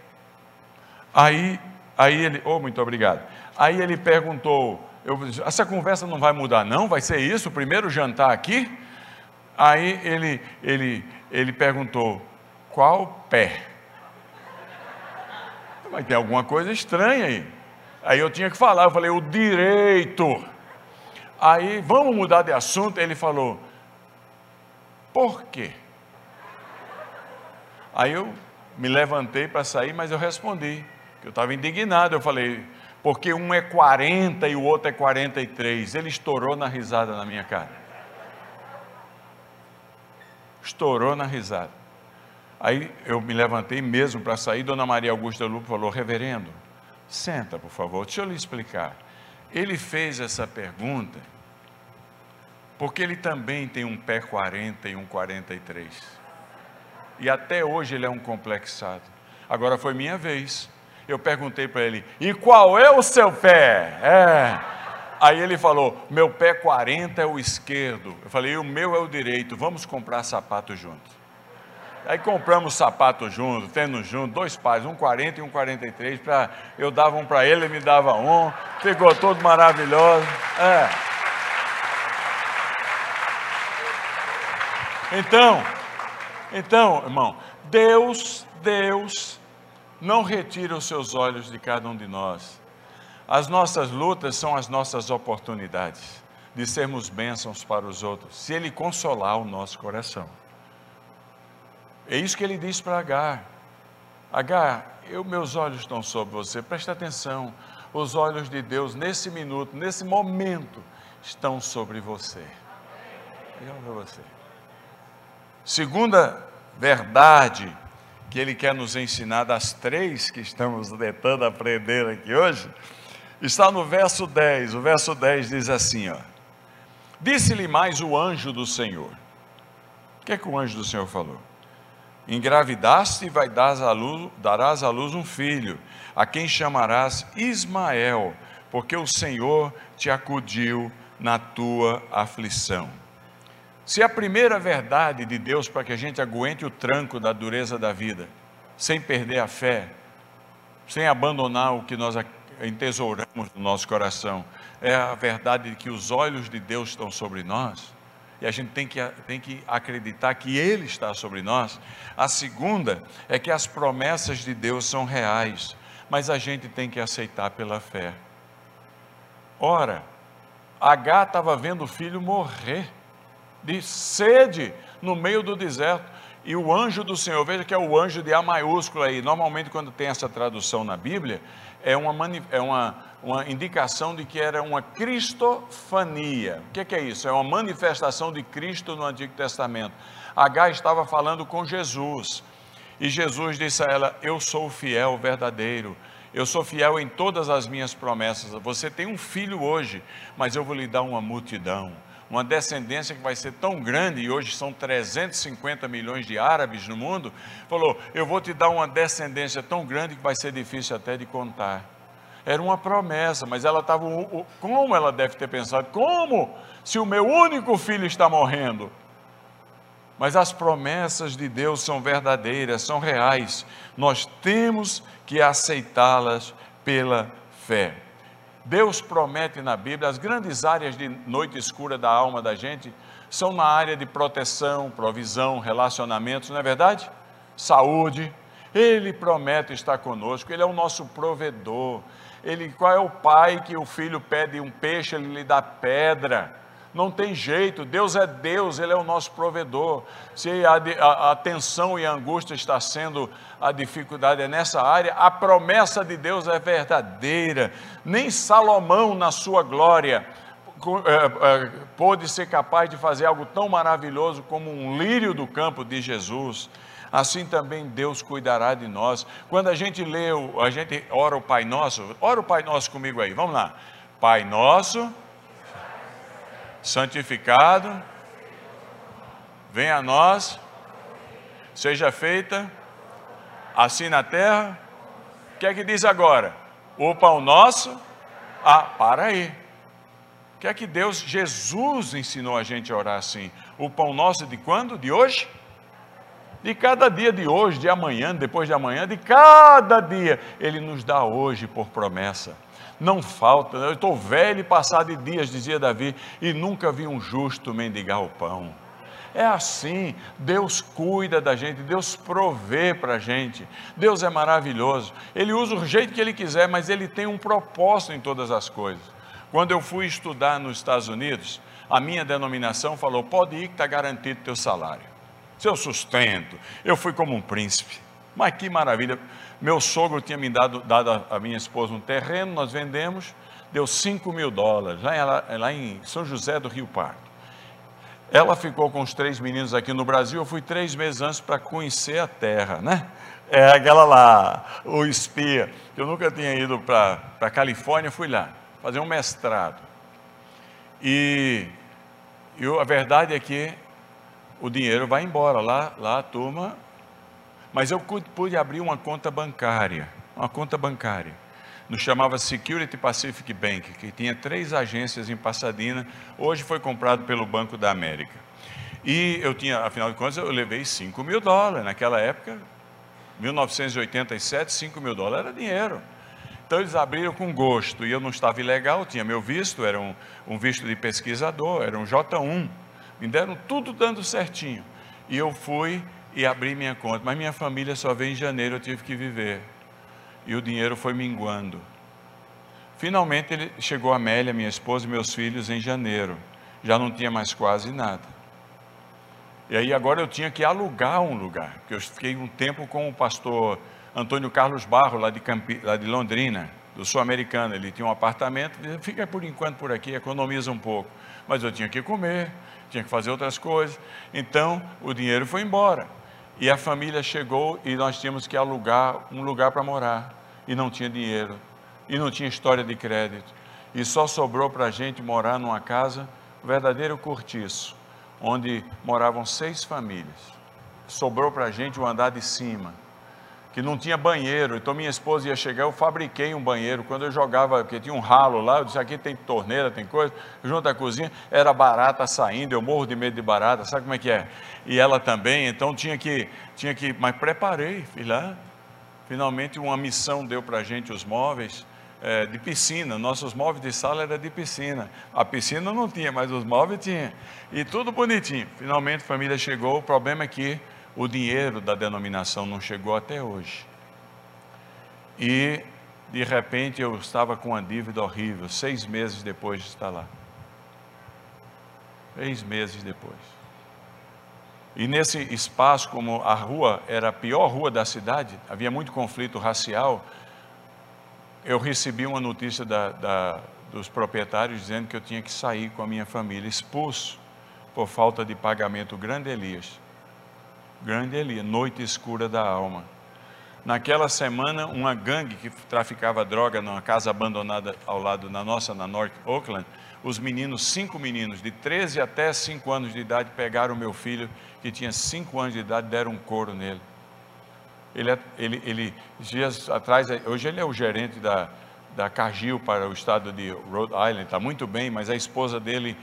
Speaker 1: Aí, aí ele, oh, muito obrigado. Aí ele perguntou, eu, essa conversa não vai mudar não? Vai ser isso, o primeiro jantar aqui? Aí ele, ele, ele perguntou, qual pé? Vai ter alguma coisa estranha aí. Aí eu tinha que falar, eu falei, o direito. Aí, vamos mudar de assunto. Ele falou, por quê? Aí eu me levantei para sair, mas eu respondi, que eu estava indignado. Eu falei, porque um é 40 e o outro é 43. Ele estourou na risada na minha cara. Estourou na risada. Aí eu me levantei mesmo para sair. Dona Maria Augusta Lupo falou: Reverendo, senta, por favor, deixa eu lhe explicar. Ele fez essa pergunta porque ele também tem um pé 40 e um 43. E até hoje ele é um complexado. Agora foi minha vez. Eu perguntei para ele: "E qual é o seu pé?" É. Aí ele falou: "Meu pé 40 é o esquerdo". Eu falei: "O meu é o direito. Vamos comprar sapato junto". Aí compramos sapato junto, tendo junto, dois pares, um 40 e um 43, para eu dava um para ele, ele me dava um, ficou todo maravilhoso. É. Então, então, irmão, Deus, Deus não retira os seus olhos de cada um de nós. As nossas lutas são as nossas oportunidades de sermos bênçãos para os outros, se Ele consolar o nosso coração. É isso que ele diz para Agar. Agar, eu, meus olhos estão sobre você, presta atenção. Os olhos de Deus, nesse minuto, nesse momento, estão sobre você. Estão você. Segunda verdade que ele quer nos ensinar, das três que estamos tentando aprender aqui hoje, está no verso 10. O verso 10 diz assim. Disse-lhe mais o anjo do Senhor. O que é que o anjo do Senhor falou? Engravidaste e vai à luz, darás à luz um filho, a quem chamarás Ismael, porque o Senhor te acudiu na tua aflição. Se a primeira verdade de Deus para que a gente aguente o tranco da dureza da vida, sem perder a fé, sem abandonar o que nós entesouramos no nosso coração, é a verdade de que os olhos de Deus estão sobre nós, e a gente tem que, tem que acreditar que Ele está sobre nós. A segunda é que as promessas de Deus são reais, mas a gente tem que aceitar pela fé. Ora, H estava vendo o filho morrer de sede no meio do deserto. E o anjo do Senhor, veja que é o anjo de A maiúsculo aí. Normalmente, quando tem essa tradução na Bíblia, é uma, é uma, uma indicação de que era uma cristofania. O que é isso? É uma manifestação de Cristo no Antigo Testamento. H estava falando com Jesus. E Jesus disse a ela: Eu sou fiel, verdadeiro. Eu sou fiel em todas as minhas promessas. Você tem um filho hoje, mas eu vou lhe dar uma multidão uma descendência que vai ser tão grande, e hoje são 350 milhões de árabes no mundo, falou: Eu vou te dar uma descendência tão grande que vai ser difícil até de contar. Era uma promessa, mas ela estava. Como ela deve ter pensado? Como? Se o meu único filho está morrendo. Mas as promessas de Deus são verdadeiras, são reais. Nós temos que aceitá-las pela fé. Deus promete na Bíblia, as grandes áreas de noite escura da alma da gente são na área de proteção, provisão, relacionamentos, não é verdade? Saúde. Ele promete estar conosco, ele é o nosso provedor. Ele, qual é o pai que o filho pede um peixe, ele lhe dá pedra? não tem jeito, Deus é Deus, Ele é o nosso provedor. Se a, a, a tensão e a angústia está sendo a dificuldade é nessa área, a promessa de Deus é verdadeira. Nem Salomão, na sua glória, é, é, pôde ser capaz de fazer algo tão maravilhoso como um lírio do campo de Jesus. Assim também Deus cuidará de nós. Quando a gente lê, a gente ora o Pai Nosso, ora o Pai Nosso comigo aí, vamos lá. Pai Nosso santificado, venha a nós, seja feita assim na terra. O que é que diz agora? O pão nosso. Ah, para aí. O que é que Deus, Jesus ensinou a gente a orar assim? O pão nosso de quando? De hoje? De cada dia de hoje, de amanhã, depois de amanhã, de cada dia. Ele nos dá hoje por promessa não falta. Eu estou velho e passado de dias, dizia Davi, e nunca vi um justo mendigar o pão. É assim, Deus cuida da gente, Deus provê para a gente, Deus é maravilhoso. Ele usa o jeito que Ele quiser, mas Ele tem um propósito em todas as coisas. Quando eu fui estudar nos Estados Unidos, a minha denominação falou: pode ir que está garantido teu salário, seu sustento. Eu fui como um príncipe. Mas que maravilha! Meu sogro tinha me dado, dado a minha esposa um terreno, nós vendemos, deu 5 mil dólares, lá, lá em São José do Rio Pardo. Ela ficou com os três meninos aqui no Brasil, eu fui três meses antes para conhecer a terra, né? É aquela lá, o espia. Eu nunca tinha ido para a Califórnia, fui lá, fazer um mestrado. E eu, a verdade é que o dinheiro vai embora, lá, lá a turma. Mas eu pude abrir uma conta bancária, uma conta bancária nos chamava Security Pacific Bank, que tinha três agências em Pasadena, hoje foi comprado pelo Banco da América. E eu tinha, afinal de contas, eu levei 5 mil dólares, naquela época, 1987, 5 mil dólares era dinheiro. Então eles abriram com gosto, e eu não estava ilegal, tinha meu visto, era um, um visto de pesquisador, era um J1, me deram tudo dando certinho. E eu fui e abri minha conta, mas minha família só veio em janeiro, eu tive que viver e o dinheiro foi minguando. Finalmente ele chegou a Amélia, minha esposa e meus filhos em janeiro. Já não tinha mais quase nada. E aí agora eu tinha que alugar um lugar, porque eu fiquei um tempo com o pastor Antônio Carlos Barro, lá de, Campi, lá de Londrina, do Sul-Americano. Ele tinha um apartamento, fica por enquanto por aqui, economiza um pouco. Mas eu tinha que comer, tinha que fazer outras coisas. Então o dinheiro foi embora. E a família chegou e nós tínhamos que alugar um lugar para morar. E não tinha dinheiro. E não tinha história de crédito. E só sobrou para a gente morar numa casa, um verdadeiro cortiço, onde moravam seis famílias. Sobrou para a gente o andar de cima que não tinha banheiro, então minha esposa ia chegar, eu fabriquei um banheiro, quando eu jogava, porque tinha um ralo lá, eu disse, aqui tem torneira, tem coisa, junto à cozinha, era barata saindo, eu morro de medo de barata, sabe como é que é? E ela também, então tinha que, tinha que, mas preparei, fui lá, finalmente uma missão deu para a gente os móveis, é, de piscina, nossos móveis de sala era de piscina, a piscina não tinha, mas os móveis tinha, e tudo bonitinho, finalmente a família chegou, o problema é que o dinheiro da denominação não chegou até hoje. E, de repente, eu estava com uma dívida horrível, seis meses depois de estar lá. Seis meses depois. E nesse espaço, como a rua era a pior rua da cidade, havia muito conflito racial, eu recebi uma notícia da, da, dos proprietários dizendo que eu tinha que sair com a minha família, expulso por falta de pagamento. Grande Elias grande ali, noite escura da alma. Naquela semana, uma gangue que traficava droga numa casa abandonada ao lado da nossa, na North Oakland, os meninos, cinco meninos, de 13 até 5 anos de idade, pegaram o meu filho, que tinha 5 anos de idade, deram um couro nele. Ele, é, ele, ele, dias atrás, hoje ele é o gerente da, da Cargill para o estado de Rhode Island, está muito bem, mas a esposa dele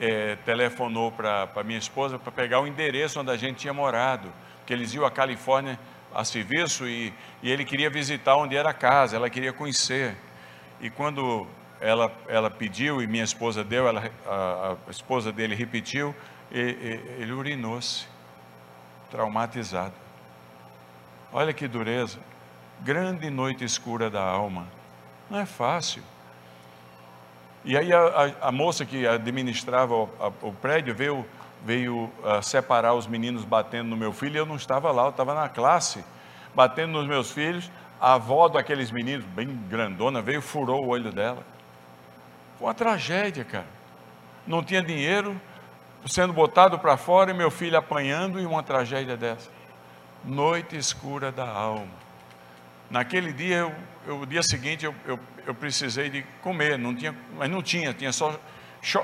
Speaker 1: é, telefonou para minha esposa para pegar o endereço onde a gente tinha morado, que eles iam à Califórnia a serviço e, e ele queria visitar onde era a casa, ela queria conhecer. E quando ela, ela pediu e minha esposa deu, ela, a, a esposa dele repetiu, e, e, ele urinou-se, traumatizado. Olha que dureza, grande noite escura da alma, não é fácil. E aí a, a, a moça que administrava o, a, o prédio veio, veio uh, separar os meninos batendo no meu filho, e eu não estava lá, eu estava na classe, batendo nos meus filhos, a avó daqueles meninos, bem grandona, veio furou o olho dela. Foi uma tragédia, cara. Não tinha dinheiro, sendo botado para fora e meu filho apanhando e uma tragédia dessa. Noite escura da alma. Naquele dia, eu, eu, o dia seguinte, eu, eu, eu, precisei de comer, não tinha, mas não tinha, tinha só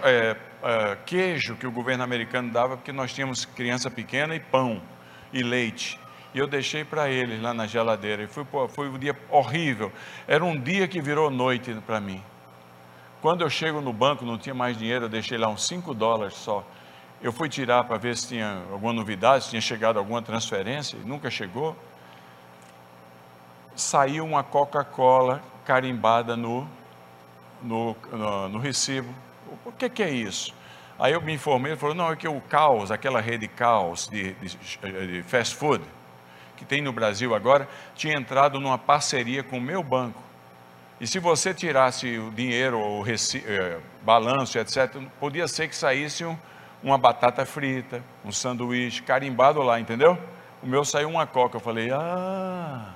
Speaker 1: é, é, queijo que o governo americano dava, porque nós tínhamos criança pequena e pão e leite. E eu deixei para eles lá na geladeira. E foi, foi um dia horrível. Era um dia que virou noite para mim. Quando eu chego no banco, não tinha mais dinheiro, eu deixei lá uns 5 dólares só. Eu fui tirar para ver se tinha alguma novidade, se tinha chegado alguma transferência, e nunca chegou saiu uma Coca-Cola carimbada no, no, no, no, recibo. O que, que é isso? Aí eu me informei, ele falou, não, é que o Caos, aquela rede Caos de, de, de fast food, que tem no Brasil agora, tinha entrado numa parceria com o meu banco. E se você tirasse o dinheiro, o reci, eh, balanço, etc., podia ser que saísse um, uma batata frita, um sanduíche, carimbado lá, entendeu? O meu saiu uma coca. Eu falei, ah,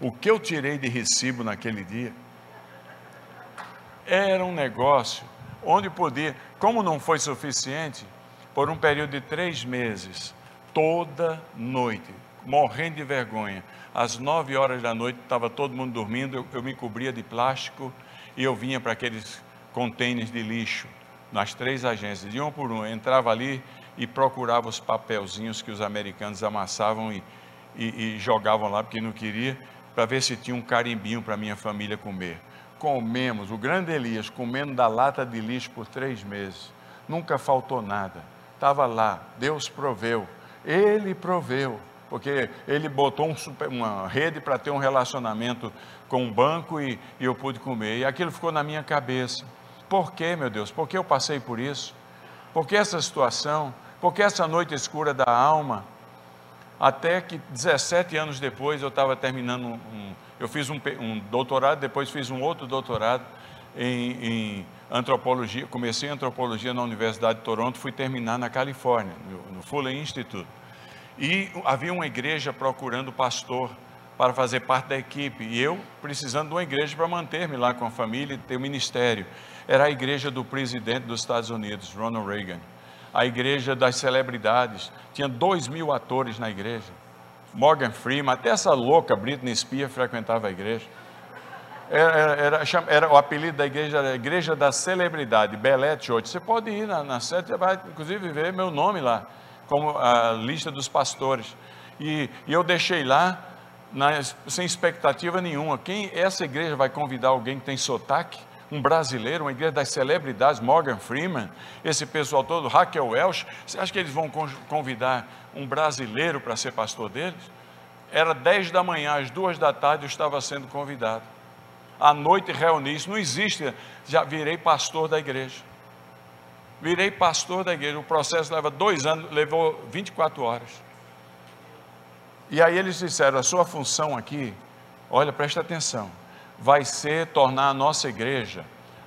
Speaker 1: o que eu tirei de recibo naquele dia? Era um negócio onde podia, como não foi suficiente, por um período de três meses, toda noite, morrendo de vergonha, às nove horas da noite, estava todo mundo dormindo, eu, eu me cobria de plástico e eu vinha para aqueles contêineres de lixo, nas três agências, de um por um, eu entrava ali e procurava os papelzinhos que os americanos amassavam e, e, e jogavam lá, porque não queria, para ver se tinha um carimbinho para minha família comer comemos, o grande Elias, comendo da lata de lixo por três meses. Nunca faltou nada. Estava lá, Deus proveu. Ele proveu, porque ele botou um super, uma rede para ter um relacionamento com o banco e, e eu pude comer. E aquilo ficou na minha cabeça. Por quê, meu Deus? Por que eu passei por isso? Por que essa situação? Por que essa noite escura da alma? Até que 17 anos depois eu estava terminando um, eu fiz um, um, doutorado, depois fiz um outro doutorado em, em, antropologia. Comecei antropologia na Universidade de Toronto, fui terminar na Califórnia, no, no Fuller Institute. E havia uma igreja procurando pastor para fazer parte da equipe, e eu precisando de uma igreja para manter-me lá com a família e ter o um ministério. Era a igreja do presidente dos Estados Unidos, Ronald Reagan. A igreja das celebridades. Tinha dois mil atores na igreja. Morgan Freeman, até essa louca Britney Spears frequentava a igreja. Era, era, era, o apelido da igreja era a Igreja da Celebridade, Belete Church. Você pode ir na, na você vai inclusive ver meu nome lá, como a lista dos pastores. E, e eu deixei lá, na, sem expectativa nenhuma. Quem essa igreja vai convidar alguém que tem sotaque? Um brasileiro, uma igreja das celebridades, Morgan Freeman, esse pessoal todo, Raquel Welch, você acha que eles vão convidar um brasileiro para ser pastor deles? Era 10 da manhã, às duas da tarde eu estava sendo convidado. À noite reuni-se, não existe, já virei pastor da igreja. Virei pastor da igreja, o processo leva dois anos, levou 24 horas. E aí eles disseram, a sua função aqui, olha, presta atenção, vai ser tornar a nossa igreja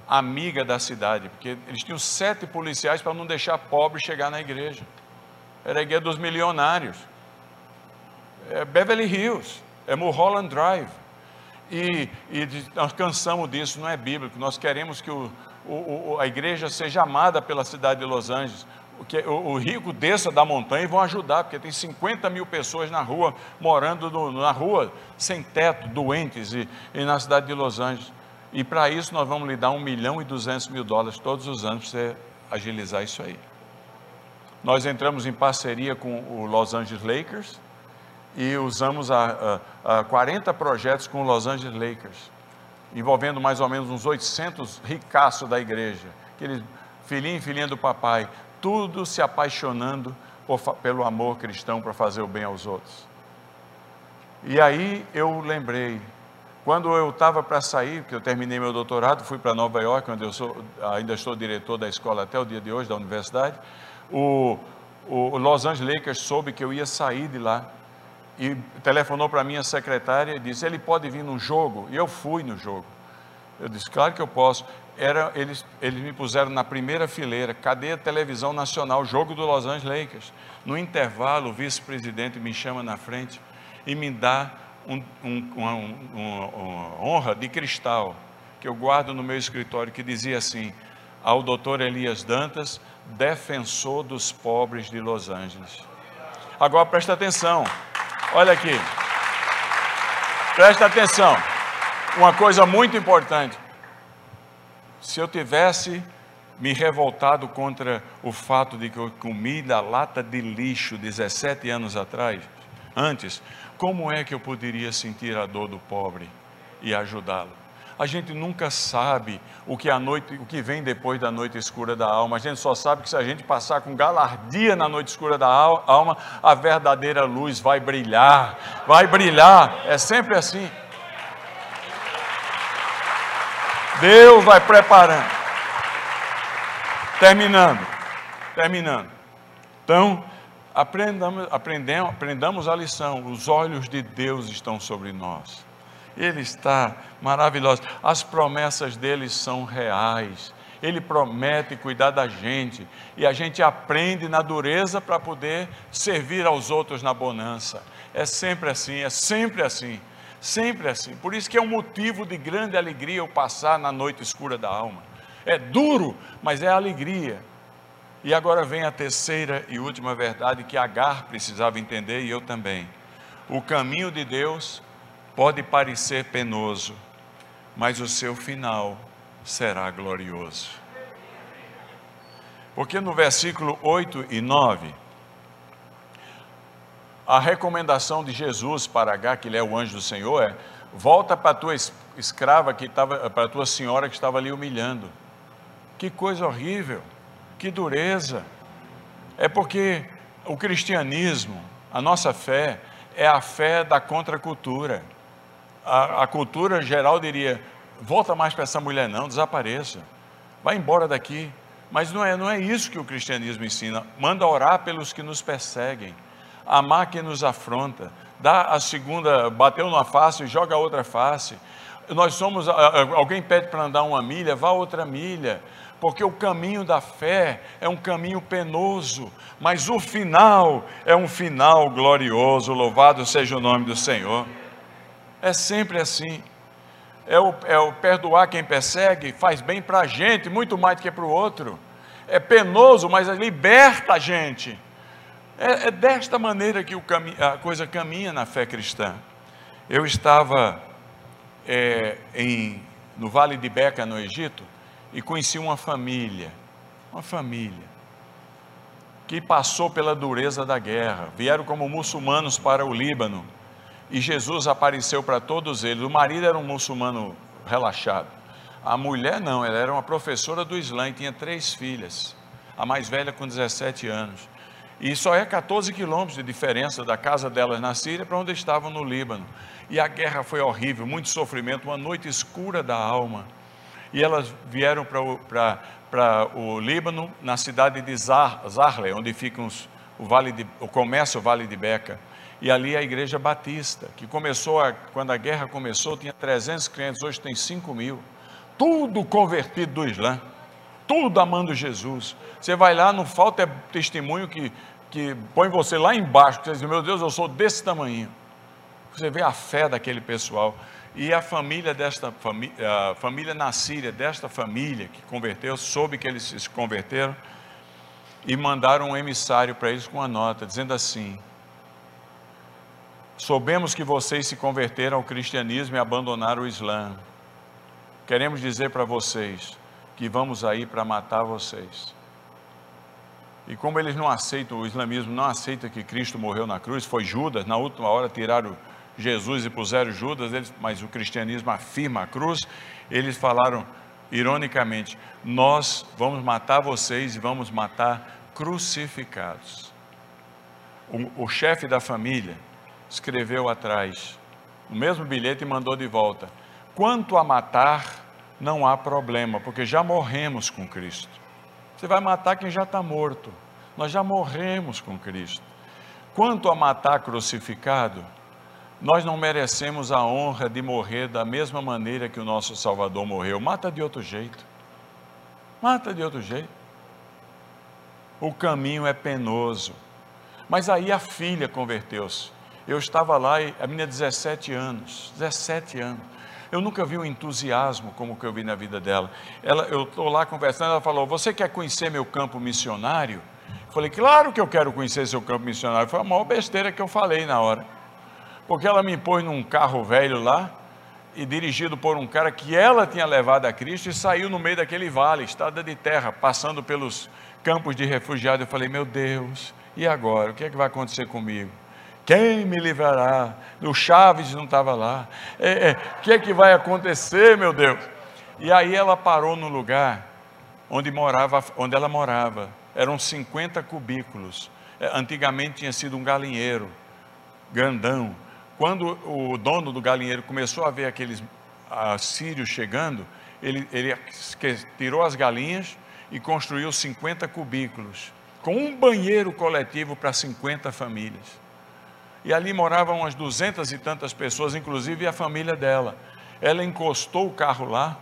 Speaker 1: amiga da cidade, porque eles tinham sete policiais para não deixar pobre chegar na igreja. Era a igreja dos milionários. É Beverly Hills, é Mulholland Drive. E, e, nós cansamos disso, não é bíblico. Nós queremos que o, o, a igreja seja amada pela cidade de Los Angeles que o, o rico desça da montanha e vão ajudar, porque tem 50 mil pessoas na rua, morando no, na rua, sem teto, doentes, e, e na cidade de Los Angeles. E para isso nós vamos lhe dar 1 milhão e 200 mil dólares todos os anos para você agilizar isso aí. Nós entramos em parceria com o Los Angeles Lakers e usamos a, a, a 40 projetos com o Los Angeles Lakers, envolvendo mais ou menos uns 800 ricaços da igreja, aqueles filhinho e filhinha do papai, tudo se apaixonando por, pelo amor cristão para fazer o bem aos outros. E aí eu lembrei, quando eu estava para sair, porque eu terminei meu doutorado, fui para Nova York, onde eu sou, ainda estou diretor da escola até o dia de hoje, da universidade, o, o Los Angeles Lakers soube que eu ia sair de lá e telefonou para minha secretária e disse: ele pode vir no jogo? E eu fui no jogo. Eu disse: claro que eu posso era, eles, eles me puseram na primeira fileira, cadê a televisão nacional, jogo do Los Angeles Lakers. No intervalo, o vice-presidente me chama na frente e me dá um, um, uma, uma honra de cristal, que eu guardo no meu escritório, que dizia assim, ao doutor Elias Dantas, defensor dos pobres de Los Angeles. Agora presta atenção, olha aqui, presta atenção, uma coisa muito importante, se eu tivesse me revoltado contra o fato de que eu comi da lata de lixo 17 anos atrás, antes, como é que eu poderia sentir a dor do pobre e ajudá-lo? A gente nunca sabe o que a noite, o que vem depois da noite escura da alma. A gente só sabe que se a gente passar com galardia na noite escura da alma, a verdadeira luz vai brilhar, vai brilhar. É sempre assim. Deus vai preparando. Terminando. Terminando. Então, aprendamos, aprendamos, aprendamos a lição. Os olhos de Deus estão sobre nós. Ele está maravilhoso. As promessas dele são reais. Ele promete cuidar da gente e a gente aprende na dureza para poder servir aos outros na bonança. É sempre assim, é sempre assim, sempre assim. Por isso que é um motivo de grande alegria eu passar na noite escura da alma. É duro, mas é alegria. E agora vem a terceira e última verdade que Agar precisava entender e eu também. O caminho de Deus pode parecer penoso, mas o seu final será glorioso. Porque no versículo 8 e 9, a recomendação de Jesus para H, que ele é o anjo do Senhor, é: volta para a tua escrava que estava, para a tua senhora que estava ali humilhando. Que coisa horrível, que dureza. É porque o cristianismo, a nossa fé, é a fé da contracultura. A, a cultura geral diria: volta mais para essa mulher, não, desapareça, vai embora daqui. Mas não é, não é isso que o cristianismo ensina. Manda orar pelos que nos perseguem, amar quem nos afronta, dá a segunda, bateu numa face joga a outra face. Nós somos, alguém pede para andar uma milha, vá outra milha, porque o caminho da fé é um caminho penoso, mas o final é um final glorioso. Louvado seja o nome do Senhor. É sempre assim é o, é o perdoar quem persegue, faz bem para a gente, muito mais do que para o outro. É penoso, mas liberta a gente. É, é desta maneira que cami a coisa caminha na fé cristã. Eu estava é, em, no Vale de Beca, no Egito, e conheci uma família, uma família, que passou pela dureza da guerra, vieram como muçulmanos para o Líbano, e Jesus apareceu para todos eles. O marido era um muçulmano relaxado. A mulher não, ela era uma professora do Islã e tinha três filhas. A mais velha com 17 anos. E só é 14 quilômetros de diferença da casa delas na Síria para onde estavam no Líbano. E a guerra foi horrível, muito sofrimento, uma noite escura da alma. E elas vieram para o Líbano, na cidade de Zarle, onde fica os, o, vale de, o comércio o Vale de Beca e ali a igreja batista, que começou, a, quando a guerra começou, tinha 300 crentes, hoje tem 5 mil, tudo convertido do Islã, tudo amando Jesus. Você vai lá, não falta testemunho que, que põe você lá embaixo, você diz, meu Deus, eu sou desse tamanho. Você vê a fé daquele pessoal. E a família desta família, a família na Síria, desta família que converteu, soube que eles se converteram e mandaram um emissário para eles com uma nota, dizendo assim: Soubemos que vocês se converteram ao cristianismo e abandonaram o Islã. Queremos dizer para vocês que vamos aí para matar vocês. E como eles não aceitam, o islamismo não aceita que Cristo morreu na cruz, foi Judas, na última hora tiraram Jesus e puseram Judas, eles, mas o cristianismo afirma a cruz, eles falaram ironicamente: Nós vamos matar vocês e vamos matar crucificados. O, o chefe da família, escreveu atrás, o mesmo bilhete e mandou de volta. Quanto a matar, não há problema, porque já morremos com Cristo. Você vai matar quem já está morto. Nós já morremos com Cristo. Quanto a matar crucificado, nós não merecemos a honra de morrer da mesma maneira que o nosso Salvador morreu. Mata de outro jeito. Mata de outro jeito. O caminho é penoso. Mas aí a filha converteu-se. Eu estava lá a menina 17 anos, 17 anos. Eu nunca vi um entusiasmo como o que eu vi na vida dela. Ela, eu estou lá conversando, ela falou: Você quer conhecer meu campo missionário? Eu falei: Claro que eu quero conhecer seu campo missionário. Foi a maior besteira que eu falei na hora. Porque ela me pôs num carro velho lá, e dirigido por um cara que ela tinha levado a Cristo e saiu no meio daquele vale, estrada de terra, passando pelos campos de refugiados. Eu falei: Meu Deus, e agora? O que é que vai acontecer comigo? Quem me livrará? O Chaves não estava lá. O é, é, que é que vai acontecer, meu Deus? E aí ela parou no lugar onde, morava, onde ela morava. Eram 50 cubículos. É, antigamente tinha sido um galinheiro, grandão. Quando o dono do galinheiro começou a ver aqueles sírios chegando, ele, ele tirou as galinhas e construiu 50 cubículos. com um banheiro coletivo para 50 famílias. E ali moravam umas duzentas e tantas pessoas, inclusive a família dela. Ela encostou o carro lá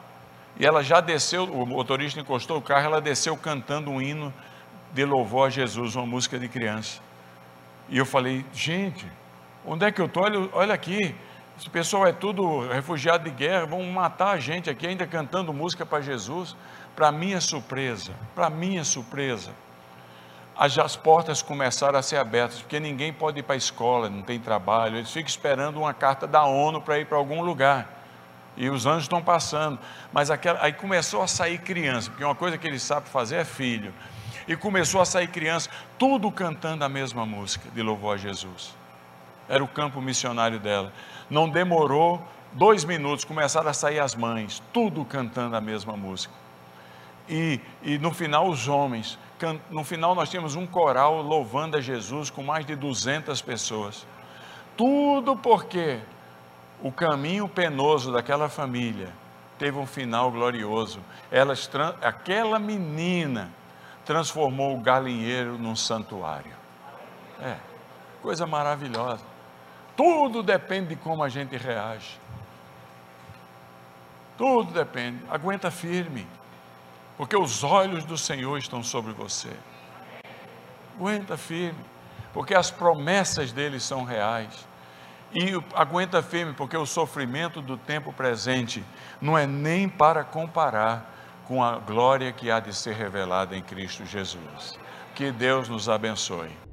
Speaker 1: e ela já desceu, o motorista encostou o carro, ela desceu cantando um hino de louvor a Jesus, uma música de criança. E eu falei, gente, onde é que eu estou? Olha, olha aqui, esse pessoal é tudo refugiado de guerra, vão matar a gente aqui ainda cantando música para Jesus. Para minha surpresa, para minha surpresa, as, as portas começaram a ser abertas, porque ninguém pode ir para a escola, não tem trabalho, eles ficam esperando uma carta da ONU para ir para algum lugar. E os anos estão passando, mas aquela, aí começou a sair criança, porque uma coisa que ele sabe fazer é filho. E começou a sair criança, tudo cantando a mesma música de louvor a Jesus. Era o campo missionário dela. Não demorou dois minutos, começaram a sair as mães, tudo cantando a mesma música. E, e no final, os homens. No final, nós tínhamos um coral louvando a Jesus com mais de 200 pessoas. Tudo porque o caminho penoso daquela família teve um final glorioso. Elas, aquela menina transformou o galinheiro num santuário. É, coisa maravilhosa. Tudo depende de como a gente reage. Tudo depende. Aguenta firme, porque os olhos do Senhor estão sobre você. Aguenta firme, porque as promessas dele são reais. E aguenta firme, porque o sofrimento do tempo presente não é nem para comparar com a glória que há de ser revelada em Cristo Jesus. Que Deus nos abençoe.